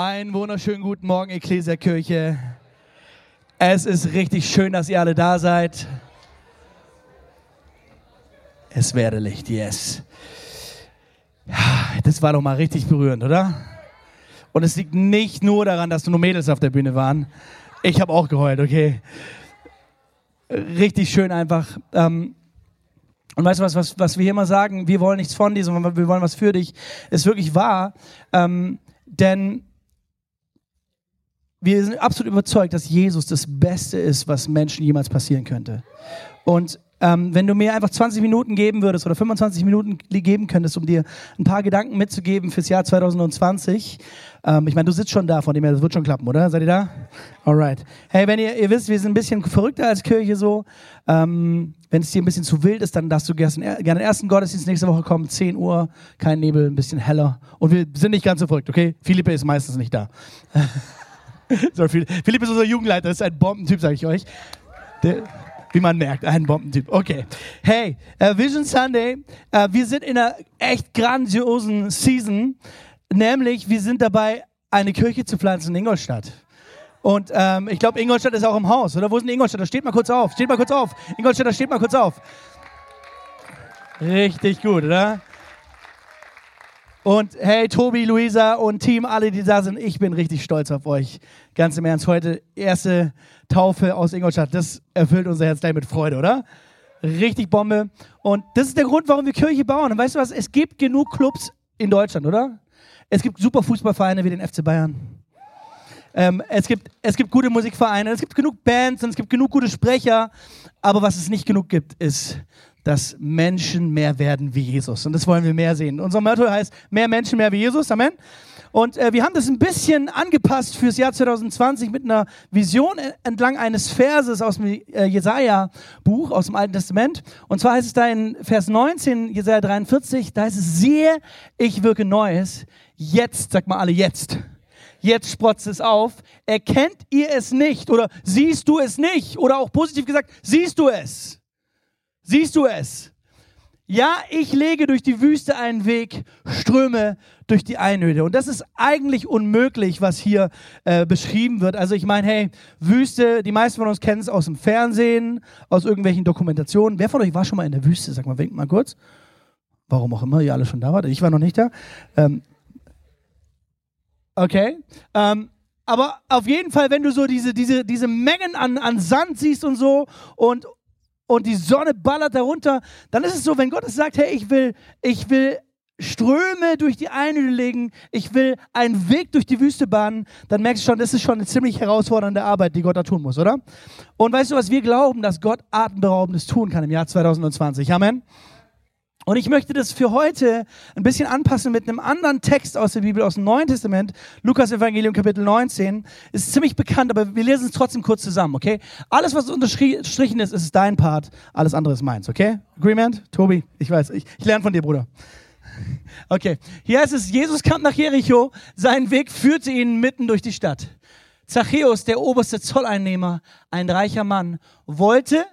Einen wunderschönen guten Morgen, Ecclesia Kirche. Es ist richtig schön, dass ihr alle da seid. Es werde Licht, yes. Das war doch mal richtig berührend, oder? Und es liegt nicht nur daran, dass nur Mädels auf der Bühne waren. Ich habe auch geheult, okay. Richtig schön einfach. Ähm, und weißt du was, was, was wir hier immer sagen? Wir wollen nichts von dir, sondern wir wollen was für dich. Ist wirklich wahr. Ähm, denn wir sind absolut überzeugt, dass Jesus das Beste ist, was Menschen jemals passieren könnte. Und ähm, wenn du mir einfach 20 Minuten geben würdest oder 25 Minuten geben könntest, um dir ein paar Gedanken mitzugeben fürs Jahr 2020. Ähm, ich meine, du sitzt schon da, von dem her, das wird schon klappen, oder? Seid ihr da? Alright. Hey, wenn ihr, ihr wisst, wir sind ein bisschen verrückter als Kirche so. Ähm, wenn es dir ein bisschen zu wild ist, dann darfst du gerne den ersten Gottesdienst nächste Woche kommen, 10 Uhr, kein Nebel, ein bisschen heller. Und wir sind nicht ganz so verrückt, okay? Philippe ist meistens nicht da. so, Philipp ist unser Jugendleiter, ist ein Bombentyp, sage ich euch. Der, wie man merkt, ein Bombentyp. Okay. Hey, uh, Vision Sunday, uh, wir sind in einer echt grandiosen Season, nämlich wir sind dabei, eine Kirche zu pflanzen in Ingolstadt. Und ähm, ich glaube, Ingolstadt ist auch im Haus, oder? Wo ist denn Ingolstadt? Da steht mal kurz auf. Steht mal kurz auf. Ingolstadt, da steht mal kurz auf. Richtig gut, oder? Und hey, Tobi, Luisa und Team, alle, die da sind, ich bin richtig stolz auf euch. Ganz im Ernst, heute erste Taufe aus Ingolstadt. Das erfüllt unser Herz gleich mit Freude, oder? Richtig Bombe. Und das ist der Grund, warum wir Kirche bauen. Und weißt du was? Es gibt genug Clubs in Deutschland, oder? Es gibt super Fußballvereine wie den FC Bayern. Ähm, es, gibt, es gibt gute Musikvereine, es gibt genug Bands und es gibt genug gute Sprecher. Aber was es nicht genug gibt, ist dass Menschen mehr werden wie Jesus. Und das wollen wir mehr sehen. Unser Motto heißt mehr Menschen, mehr wie Jesus. Amen. Und äh, wir haben das ein bisschen angepasst fürs Jahr 2020 mit einer Vision entlang eines Verses aus dem äh, Jesaja-Buch, aus dem Alten Testament. Und zwar heißt es da in Vers 19, Jesaja 43, da heißt es, siehe, ich wirke Neues. Jetzt, sag mal alle, jetzt. Jetzt sprotzt es auf. Erkennt ihr es nicht? Oder siehst du es nicht? Oder auch positiv gesagt, siehst du es? Siehst du es? Ja, ich lege durch die Wüste einen Weg, Ströme durch die Einöde. Und das ist eigentlich unmöglich, was hier äh, beschrieben wird. Also ich meine, hey, Wüste, die meisten von uns kennen es aus dem Fernsehen, aus irgendwelchen Dokumentationen. Wer von euch war schon mal in der Wüste? Sag mal, winkt mal kurz. Warum auch immer ihr alle schon da wart. Ich war noch nicht da. Ähm, okay. Ähm, aber auf jeden Fall, wenn du so diese, diese, diese Mengen an, an Sand siehst und so und, und die Sonne ballert darunter, dann ist es so, wenn Gott es sagt, hey, ich will, ich will Ströme durch die Einöde legen, ich will einen Weg durch die Wüste bahnen, dann merkst du schon, das ist schon eine ziemlich herausfordernde Arbeit, die Gott da tun muss, oder? Und weißt du was, wir glauben, dass Gott Atemberaubendes tun kann im Jahr 2020. Amen. Und ich möchte das für heute ein bisschen anpassen mit einem anderen Text aus der Bibel, aus dem Neuen Testament. Lukas Evangelium Kapitel 19. Ist ziemlich bekannt, aber wir lesen es trotzdem kurz zusammen, okay? Alles, was unterstrichen ist, ist dein Part. Alles andere ist meins, okay? Agreement? Tobi, ich weiß, ich, ich lerne von dir, Bruder. Okay, hier heißt es, Jesus kam nach Jericho, sein Weg führte ihn mitten durch die Stadt. Zachäus, der oberste Zolleinnehmer, ein reicher Mann, wollte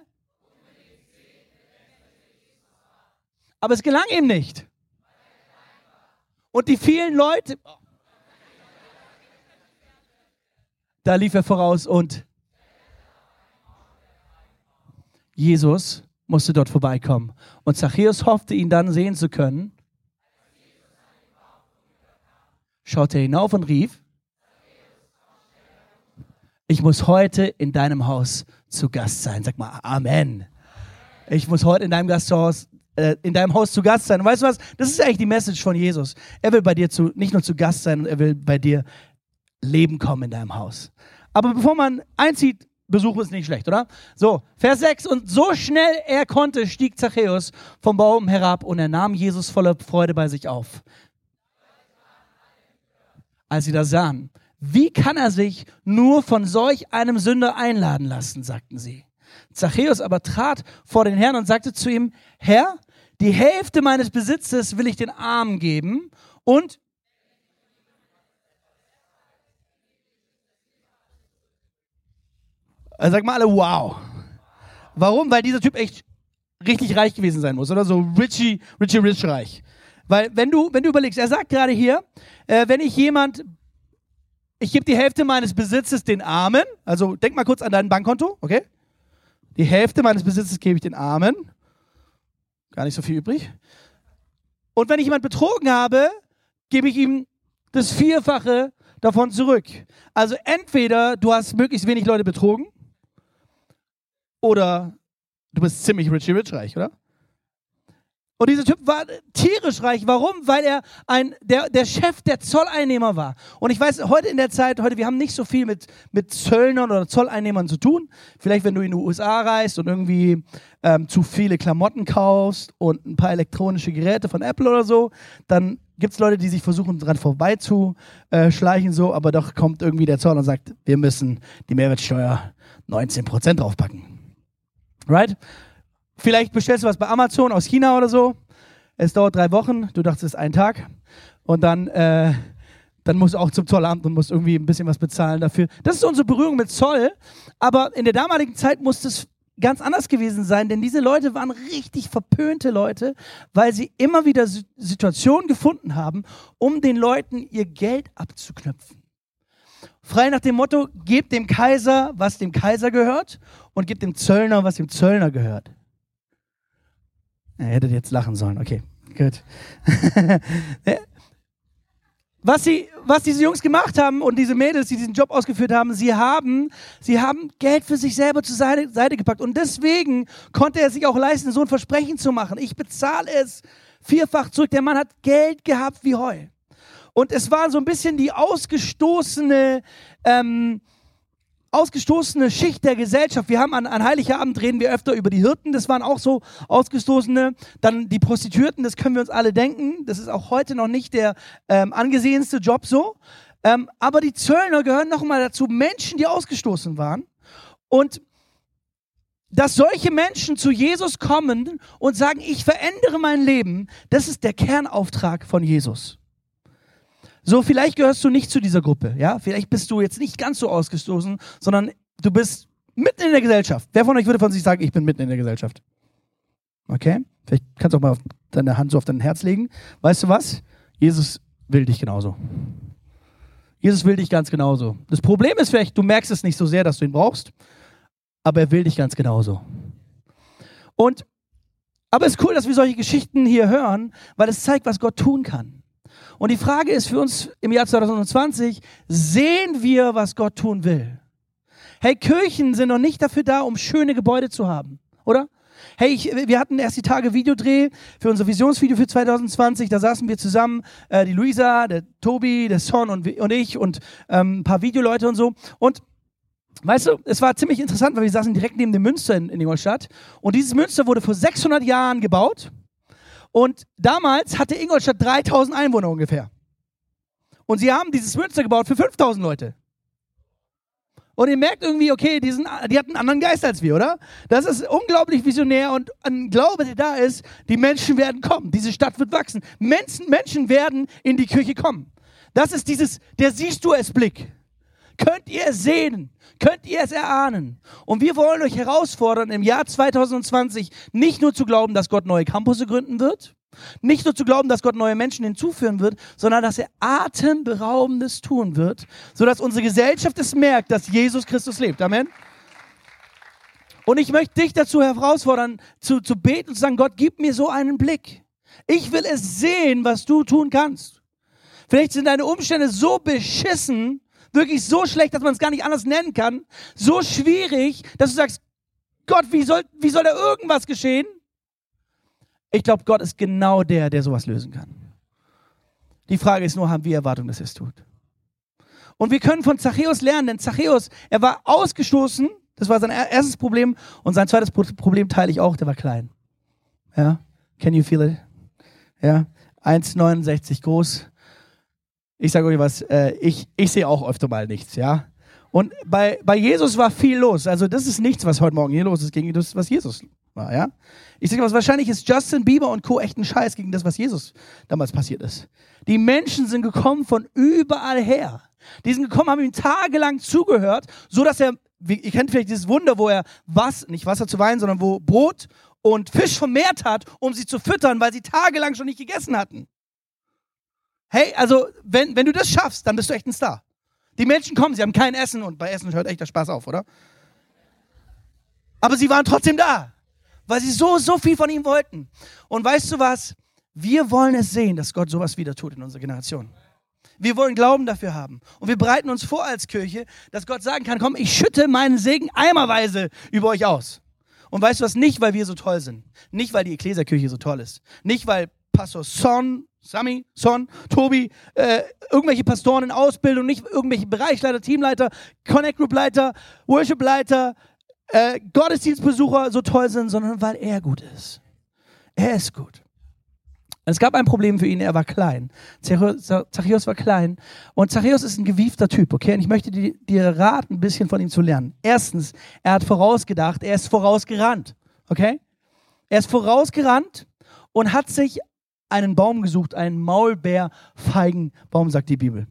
Aber es gelang ihm nicht. Und die vielen Leute, da lief er voraus und Jesus musste dort vorbeikommen. Und Zachäus hoffte, ihn dann sehen zu können. Schaute hinauf und rief, ich muss heute in deinem Haus zu Gast sein. Sag mal Amen. Ich muss heute in deinem Gasthaus äh, in deinem Haus zu Gast sein. Und weißt du was? Das ist eigentlich die Message von Jesus. Er will bei dir zu, nicht nur zu Gast sein, er will bei dir Leben kommen in deinem Haus. Aber bevor man einzieht, Besuch ist nicht schlecht, oder? So, Vers 6. Und so schnell er konnte, stieg Zachäus vom Baum herab und er nahm Jesus voller Freude bei sich auf. Als sie das sahen, wie kann er sich nur von solch einem Sünder einladen lassen, sagten sie. Zachäus aber trat vor den Herrn und sagte zu ihm, Herr, die Hälfte meines Besitzes will ich den Armen geben und also sag mal alle, wow. Warum? Weil dieser Typ echt richtig reich gewesen sein muss, oder so Richie, Richie Rich reich. Weil wenn du, wenn du überlegst, er sagt gerade hier, äh, wenn ich jemand ich gebe die Hälfte meines Besitzes den Armen. Also denk mal kurz an dein Bankkonto, okay? Die Hälfte meines Besitzes gebe ich den Armen. Gar nicht so viel übrig. Und wenn ich jemand betrogen habe, gebe ich ihm das Vierfache davon zurück. Also entweder du hast möglichst wenig Leute betrogen oder du bist ziemlich richy rich reich, oder? Und dieser Typ war tierisch reich. Warum? Weil er ein, der, der Chef der Zolleinnehmer war. Und ich weiß, heute in der Zeit, heute, wir haben nicht so viel mit, mit Zöllnern oder Zolleinnehmern zu tun. Vielleicht, wenn du in die USA reist und irgendwie ähm, zu viele Klamotten kaufst und ein paar elektronische Geräte von Apple oder so, dann gibt es Leute, die sich versuchen, dran vorbeizuschleichen, so, aber doch kommt irgendwie der Zoll und sagt, wir müssen die Mehrwertsteuer 19% draufpacken. Right? Vielleicht bestellst du was bei Amazon aus China oder so. Es dauert drei Wochen. Du dachtest, es ist ein Tag. Und dann, äh, dann musst du auch zum Zollamt und musst irgendwie ein bisschen was bezahlen dafür. Das ist unsere Berührung mit Zoll. Aber in der damaligen Zeit musste es ganz anders gewesen sein, denn diese Leute waren richtig verpönte Leute, weil sie immer wieder Situationen gefunden haben, um den Leuten ihr Geld abzuknöpfen. Frei nach dem Motto, gebt dem Kaiser, was dem Kaiser gehört und gebt dem Zöllner, was dem Zöllner gehört. Er hätte jetzt lachen sollen. Okay, gut. was, sie, was diese Jungs gemacht haben und diese Mädels, die diesen Job ausgeführt haben, sie haben, sie haben Geld für sich selber zur Seite, Seite gepackt. Und deswegen konnte er sich auch leisten, so ein Versprechen zu machen. Ich bezahle es vierfach zurück. Der Mann hat Geld gehabt wie Heu. Und es war so ein bisschen die ausgestoßene, ähm, ausgestoßene Schicht der Gesellschaft. Wir haben an, an Heiligabend reden wir öfter über die Hirten, das waren auch so ausgestoßene. Dann die Prostituierten, das können wir uns alle denken. Das ist auch heute noch nicht der ähm, angesehenste Job so. Ähm, aber die Zöllner gehören nochmal dazu, Menschen, die ausgestoßen waren. Und dass solche Menschen zu Jesus kommen und sagen, ich verändere mein Leben, das ist der Kernauftrag von Jesus. So, vielleicht gehörst du nicht zu dieser Gruppe, ja? Vielleicht bist du jetzt nicht ganz so ausgestoßen, sondern du bist mitten in der Gesellschaft. Wer von euch würde von sich sagen, ich bin mitten in der Gesellschaft? Okay? Vielleicht kannst du auch mal deine Hand so auf dein Herz legen. Weißt du was? Jesus will dich genauso. Jesus will dich ganz genauso. Das Problem ist vielleicht, du merkst es nicht so sehr, dass du ihn brauchst, aber er will dich ganz genauso. Und, aber es ist cool, dass wir solche Geschichten hier hören, weil es zeigt, was Gott tun kann. Und die Frage ist für uns im Jahr 2020, sehen wir, was Gott tun will? Hey, Kirchen sind noch nicht dafür da, um schöne Gebäude zu haben, oder? Hey, ich, wir hatten erst die Tage Videodreh für unser Visionsvideo für 2020. Da saßen wir zusammen, äh, die Luisa, der Tobi, der Son und, und ich und ähm, ein paar Videoleute und so. Und weißt du, es war ziemlich interessant, weil wir saßen direkt neben dem Münster in, in Ingolstadt. Und dieses Münster wurde vor 600 Jahren gebaut. Und damals hatte Ingolstadt 3000 Einwohner ungefähr. Und sie haben dieses Münster gebaut für 5000 Leute. Und ihr merkt irgendwie, okay, die, sind, die hatten einen anderen Geist als wir, oder? Das ist unglaublich visionär und ein Glaube, der da ist, die Menschen werden kommen. Diese Stadt wird wachsen. Menschen, Menschen werden in die Kirche kommen. Das ist dieses, der siehst du es Blick. Könnt ihr es sehen? Könnt ihr es erahnen? Und wir wollen euch herausfordern, im Jahr 2020 nicht nur zu glauben, dass Gott neue Campusse gründen wird, nicht nur zu glauben, dass Gott neue Menschen hinzuführen wird, sondern dass er atemberaubendes tun wird, sodass unsere Gesellschaft es merkt, dass Jesus Christus lebt. Amen. Und ich möchte dich dazu herausfordern, zu, zu beten und zu sagen, Gott, gib mir so einen Blick. Ich will es sehen, was du tun kannst. Vielleicht sind deine Umstände so beschissen, wirklich so schlecht, dass man es gar nicht anders nennen kann, so schwierig, dass du sagst, Gott, wie soll, wie soll da irgendwas geschehen? Ich glaube, Gott ist genau der, der sowas lösen kann. Die Frage ist nur, haben wir Erwartung, dass er es tut? Und wir können von Zachäus lernen, denn Zachäus, er war ausgestoßen, das war sein erstes Problem, und sein zweites Problem teile ich auch, der war klein. Ja, can you feel it? Ja, 1,69 groß, ich sage euch was, äh, ich, ich sehe auch öfter mal nichts, ja. Und bei, bei Jesus war viel los. Also das ist nichts, was heute Morgen hier los ist, gegen das, was Jesus war, ja. Ich sage was, wahrscheinlich ist Justin Bieber und Co. echt ein Scheiß gegen das, was Jesus damals passiert ist. Die Menschen sind gekommen von überall her. Die sind gekommen, haben ihm tagelang zugehört, so dass er, ihr kennt vielleicht dieses Wunder, wo er was, nicht Wasser zu Wein, sondern wo Brot und Fisch vermehrt hat, um sie zu füttern, weil sie tagelang schon nicht gegessen hatten. Hey, also wenn, wenn du das schaffst, dann bist du echt ein Star. Die Menschen kommen, sie haben kein Essen und bei Essen hört echt der Spaß auf, oder? Aber sie waren trotzdem da, weil sie so, so viel von ihm wollten. Und weißt du was? Wir wollen es sehen, dass Gott sowas wieder tut in unserer Generation. Wir wollen Glauben dafür haben. Und wir bereiten uns vor als Kirche, dass Gott sagen kann, komm, ich schütte meinen Segen eimerweise über euch aus. Und weißt du was? Nicht, weil wir so toll sind. Nicht, weil die Ekklesia-Kirche so toll ist. Nicht, weil Pastor Son, Sami, Son, Tobi, äh, irgendwelche Pastoren in Ausbildung, nicht irgendwelche Bereichsleiter, Teamleiter, Connect Group Leiter, Worship Leiter, äh, Gottesdienstbesucher so toll sind, sondern weil er gut ist. Er ist gut. Es gab ein Problem für ihn, er war klein. Zachäus war klein und Zachäus ist ein gewiefter Typ, okay? Und ich möchte dir raten, ein bisschen von ihm zu lernen. Erstens, er hat vorausgedacht, er ist vorausgerannt, okay? Er ist vorausgerannt und hat sich einen Baum gesucht, einen Maulbeerfeigenbaum, sagt die Bibel.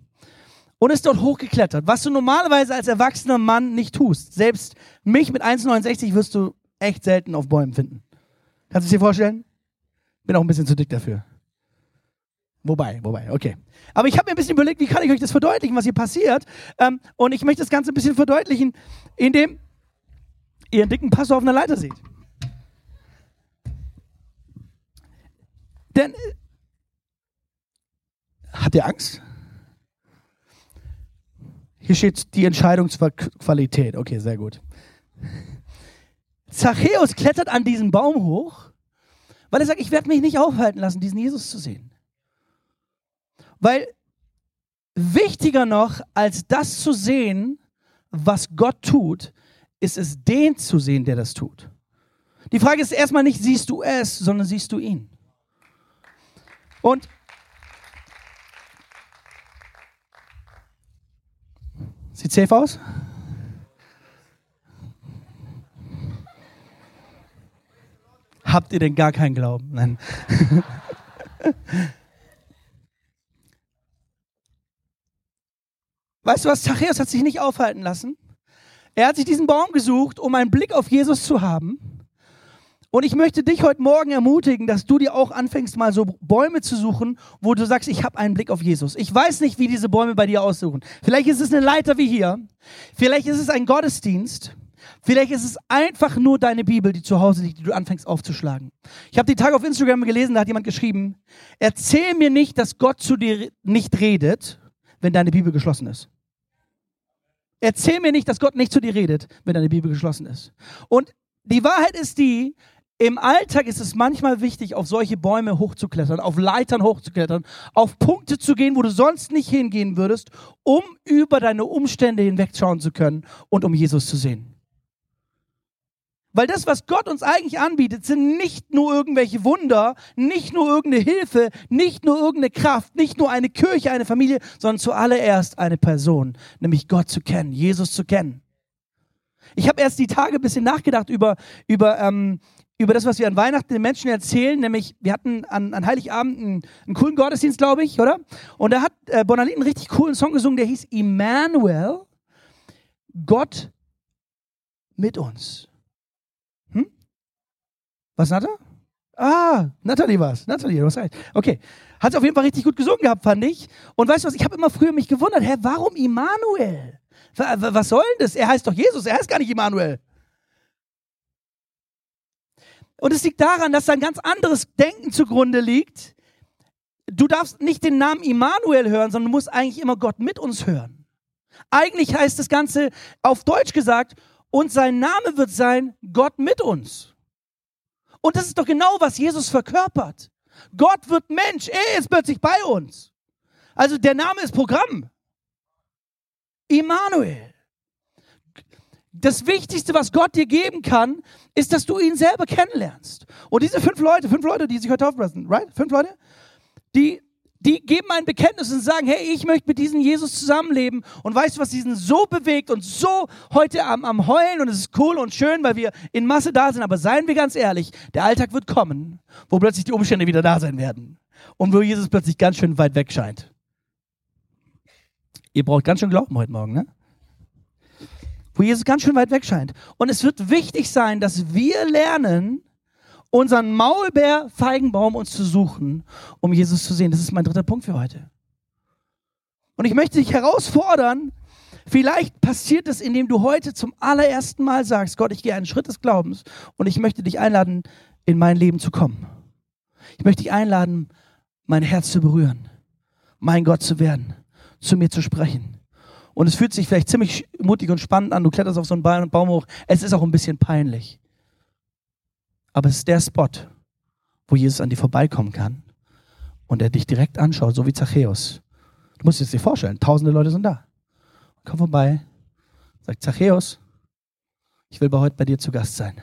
Und ist dort hochgeklettert, was du normalerweise als erwachsener Mann nicht tust. Selbst mich mit 1,69 wirst du echt selten auf Bäumen finden. Kannst du es dir vorstellen? Bin auch ein bisschen zu dick dafür. Wobei, wobei, okay. Aber ich habe mir ein bisschen überlegt, wie kann ich euch das verdeutlichen, was hier passiert. Ähm, und ich möchte das Ganze ein bisschen verdeutlichen, indem ihr einen dicken Pastor auf einer Leiter seht. Denn äh, habt ihr Angst? Hier steht die Entscheidungsqualität. Okay, sehr gut. Zachäus klettert an diesen Baum hoch weil er sagt, ich werde mich nicht aufhalten lassen, diesen Jesus zu sehen. Weil wichtiger noch, als das zu sehen, was Gott tut, ist es den zu sehen, der das tut. Die Frage ist erstmal nicht, siehst du es, sondern siehst du ihn. Und sieht safe aus? Habt ihr denn gar keinen Glauben? Nein. weißt du was? Zachäus hat sich nicht aufhalten lassen. Er hat sich diesen Baum gesucht, um einen Blick auf Jesus zu haben. Und ich möchte dich heute Morgen ermutigen, dass du dir auch anfängst, mal so Bäume zu suchen, wo du sagst, ich habe einen Blick auf Jesus. Ich weiß nicht, wie diese Bäume bei dir aussuchen. Vielleicht ist es eine Leiter wie hier. Vielleicht ist es ein Gottesdienst. Vielleicht ist es einfach nur deine Bibel, die zu Hause liegt, die du anfängst aufzuschlagen. Ich habe die Tage auf Instagram gelesen, da hat jemand geschrieben, erzähl mir nicht, dass Gott zu dir nicht redet, wenn deine Bibel geschlossen ist. Erzähl mir nicht, dass Gott nicht zu dir redet, wenn deine Bibel geschlossen ist. Und die Wahrheit ist die, im Alltag ist es manchmal wichtig, auf solche Bäume hochzuklettern, auf Leitern hochzuklettern, auf Punkte zu gehen, wo du sonst nicht hingehen würdest, um über deine Umstände hinwegschauen zu können und um Jesus zu sehen. Weil das, was Gott uns eigentlich anbietet, sind nicht nur irgendwelche Wunder, nicht nur irgendeine Hilfe, nicht nur irgendeine Kraft, nicht nur eine Kirche, eine Familie, sondern zuallererst eine Person, nämlich Gott zu kennen, Jesus zu kennen. Ich habe erst die Tage ein bisschen nachgedacht über, über, ähm, über das, was wir an Weihnachten den Menschen erzählen, nämlich wir hatten an, an Heiligabend einen, einen coolen Gottesdienst, glaube ich, oder? Und da hat äh, Bonalit einen richtig coolen Song gesungen, der hieß Immanuel, Gott mit uns. Was, Nata? Ah, Natalie war's. Natalie, du hast recht. Okay. Hat auf jeden Fall richtig gut gesungen gehabt, fand ich. Und weißt du was, ich habe immer früher mich gewundert, hä, warum Immanuel? Was soll denn das? Er heißt doch Jesus, er heißt gar nicht Immanuel. Und es liegt daran, dass da ein ganz anderes Denken zugrunde liegt. Du darfst nicht den Namen Immanuel hören, sondern du musst eigentlich immer Gott mit uns hören. Eigentlich heißt das Ganze auf Deutsch gesagt, und sein Name wird sein, Gott mit uns. Und das ist doch genau, was Jesus verkörpert. Gott wird Mensch, er ist plötzlich bei uns. Also der Name ist Programm. Immanuel. Das Wichtigste, was Gott dir geben kann, ist, dass du ihn selber kennenlernst. Und diese fünf Leute, fünf Leute, die sich heute taufen right? Fünf Leute, die die geben ein Bekenntnis und sagen, hey, ich möchte mit diesem Jesus zusammenleben. Und weißt du, was diesen so bewegt und so heute am, am Heulen und es ist cool und schön, weil wir in Masse da sind. Aber seien wir ganz ehrlich, der Alltag wird kommen, wo plötzlich die Umstände wieder da sein werden. Und wo Jesus plötzlich ganz schön weit weg scheint. Ihr braucht ganz schön Glauben heute Morgen, ne? Wo Jesus ganz schön weit weg scheint. Und es wird wichtig sein, dass wir lernen, unseren Maulbeerfeigenbaum uns zu suchen, um Jesus zu sehen. Das ist mein dritter Punkt für heute. Und ich möchte dich herausfordern, Vielleicht passiert es, indem du heute zum allerersten Mal sagst, Gott, ich gehe einen Schritt des Glaubens und ich möchte dich einladen, in mein Leben zu kommen. Ich möchte dich einladen, mein Herz zu berühren, mein Gott zu werden, zu mir zu sprechen. Und es fühlt sich vielleicht ziemlich mutig und spannend an. Du kletterst auf so einen Baum hoch. Es ist auch ein bisschen peinlich. Aber es ist der Spot, wo Jesus an dir vorbeikommen kann und er dich direkt anschaut, so wie Zachäus. Du musst es dir vorstellen, tausende Leute sind da. Komm vorbei, sagt Zachäus, ich will bei heute bei dir zu Gast sein.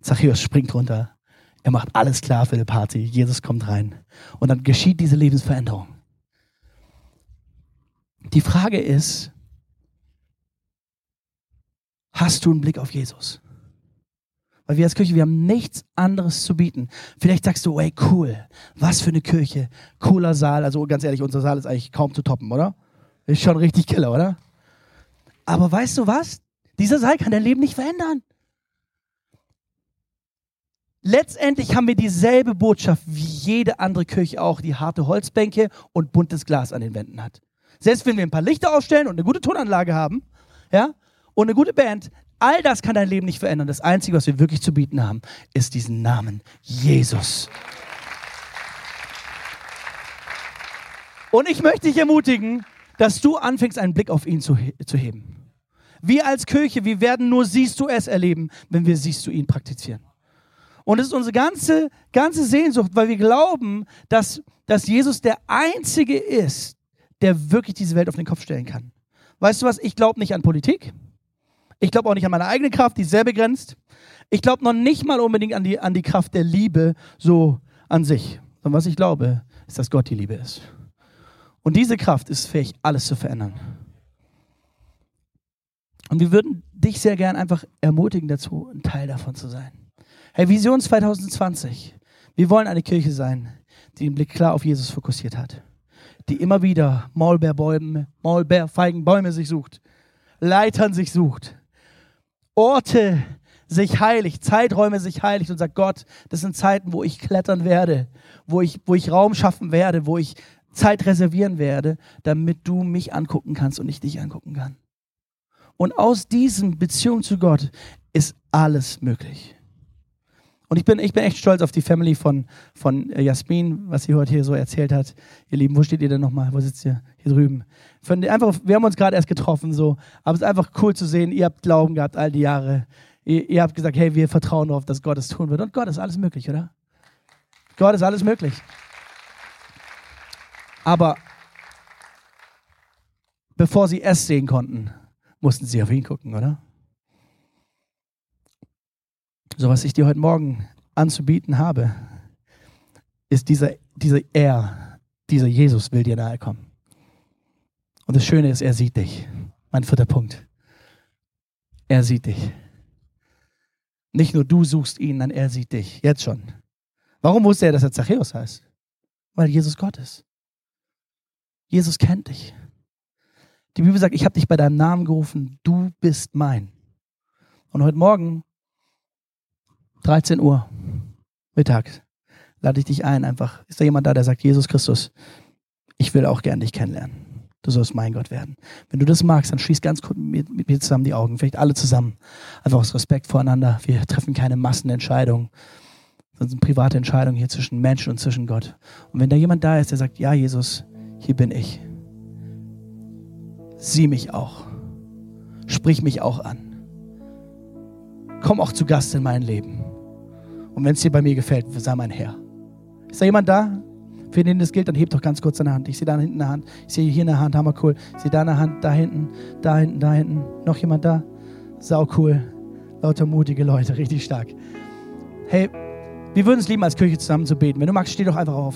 Zachäus springt runter, er macht alles klar für die Party, Jesus kommt rein und dann geschieht diese Lebensveränderung. Die Frage ist, hast du einen Blick auf Jesus? Weil wir als Kirche, wir haben nichts anderes zu bieten. Vielleicht sagst du, ey, cool, was für eine Kirche, cooler Saal. Also ganz ehrlich, unser Saal ist eigentlich kaum zu toppen, oder? Ist schon richtig killer, oder? Aber weißt du was? Dieser Saal kann dein Leben nicht verändern. Letztendlich haben wir dieselbe Botschaft wie jede andere Kirche auch, die harte Holzbänke und buntes Glas an den Wänden hat. Selbst wenn wir ein paar Lichter aufstellen und eine gute Tonanlage haben, ja, und eine gute Band, all das kann dein Leben nicht verändern. Das Einzige, was wir wirklich zu bieten haben, ist diesen Namen Jesus. Und ich möchte dich ermutigen, dass du anfängst, einen Blick auf ihn zu, zu heben. Wir als Kirche, wir werden nur siehst du es erleben, wenn wir siehst du ihn praktizieren. Und es ist unsere ganze, ganze Sehnsucht, weil wir glauben, dass, dass Jesus der Einzige ist, der wirklich diese Welt auf den Kopf stellen kann. Weißt du was? Ich glaube nicht an Politik. Ich glaube auch nicht an meine eigene Kraft, die ist sehr begrenzt. Ich glaube noch nicht mal unbedingt an die, an die Kraft der Liebe so an sich. Sondern was ich glaube, ist, dass Gott die Liebe ist. Und diese Kraft ist fähig, alles zu verändern. Und wir würden dich sehr gern einfach ermutigen dazu, ein Teil davon zu sein. Hey, Vision 2020. Wir wollen eine Kirche sein, die den Blick klar auf Jesus fokussiert hat. Die immer wieder Maulbeerbäume, Maulbeerfeigenbäume sich sucht. Leitern sich sucht. Orte sich heiligt, Zeiträume sich heiligt und sagt, Gott, das sind Zeiten, wo ich klettern werde, wo ich, wo ich Raum schaffen werde, wo ich Zeit reservieren werde, damit du mich angucken kannst und ich dich angucken kann. Und aus diesem Beziehung zu Gott ist alles möglich. Und ich bin, ich bin echt stolz auf die Family von, von Jasmin, was sie heute hier so erzählt hat. Ihr Lieben, wo steht ihr denn nochmal? Wo sitzt ihr? Hier drüben. Von, einfach, wir haben uns gerade erst getroffen, so. Aber es ist einfach cool zu sehen, ihr habt Glauben gehabt all die Jahre. Ihr, ihr habt gesagt, hey, wir vertrauen darauf, dass Gott es tun wird. Und Gott ist alles möglich, oder? Gott ist alles möglich. Aber bevor sie es sehen konnten, mussten sie auf ihn gucken, oder? So, was ich dir heute Morgen anzubieten habe, ist dieser, dieser Er, dieser Jesus will dir nahe kommen. Und das Schöne ist, er sieht dich. Mein vierter Punkt. Er sieht dich. Nicht nur du suchst ihn, nein, er sieht dich. Jetzt schon. Warum wusste er, dass er Zachäus heißt? Weil Jesus Gott ist. Jesus kennt dich. Die Bibel sagt, ich habe dich bei deinem Namen gerufen, du bist mein. Und heute Morgen 13 Uhr, Mittag, lade ich dich ein. Einfach, ist da jemand da, der sagt, Jesus Christus, ich will auch gern dich kennenlernen. Du sollst mein Gott werden. Wenn du das magst, dann schließ ganz kurz mit, mit mir zusammen die Augen, vielleicht alle zusammen. Einfach aus Respekt voreinander. Wir treffen keine Massenentscheidungen. Das sind private Entscheidungen hier zwischen Mensch und zwischen Gott. Und wenn da jemand da ist, der sagt, ja, Jesus, hier bin ich. Sieh mich auch. Sprich mich auch an. Komm auch zu Gast in mein Leben. Und wenn es dir bei mir gefällt, sei mein Herr. Ist da jemand da? Für den das gilt, dann hebt doch ganz kurz deine Hand. Ich sehe da hinten eine Hand. Ich sehe hier eine Hand, hammer cool. Ich sehe da eine Hand, da hinten, da hinten, da hinten. Noch jemand da? Sau cool. Lauter mutige Leute, richtig stark. Hey, wir würden es lieben, als Kirche zusammen zu beten. Wenn du magst, steh doch einfach auf.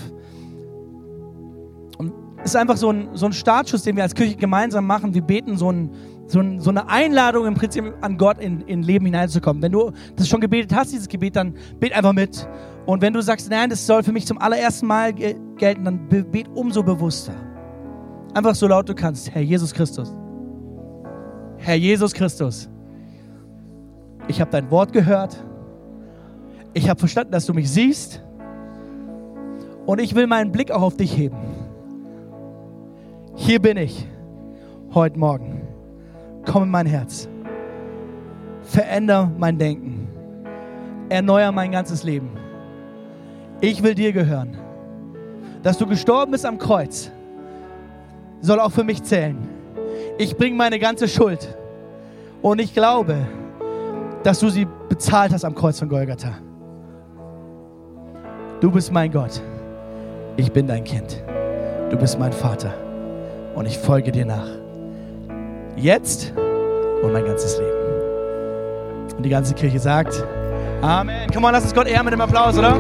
Und es ist einfach so ein, so ein Startschuss, den wir als Kirche gemeinsam machen. Wir beten so ein, so, so, eine Einladung im Prinzip an Gott in, in Leben hineinzukommen. Wenn du das schon gebetet hast, dieses Gebet, dann bet einfach mit. Und wenn du sagst, nein, das soll für mich zum allerersten Mal gelten, dann bet umso bewusster. Einfach so laut du kannst. Herr Jesus Christus. Herr Jesus Christus. Ich habe dein Wort gehört. Ich habe verstanden, dass du mich siehst. Und ich will meinen Blick auch auf dich heben. hier bin ich heute Morgen. Komm in mein Herz. Veränder mein Denken. Erneuer mein ganzes Leben. Ich will dir gehören. Dass du gestorben bist am Kreuz, soll auch für mich zählen. Ich bringe meine ganze Schuld. Und ich glaube, dass du sie bezahlt hast am Kreuz von Golgatha. Du bist mein Gott. Ich bin dein Kind. Du bist mein Vater. Und ich folge dir nach. Jetzt und mein ganzes Leben. Und die ganze Kirche sagt, Amen. Komm mal, lass uns Gott ehren mit dem Applaus, oder?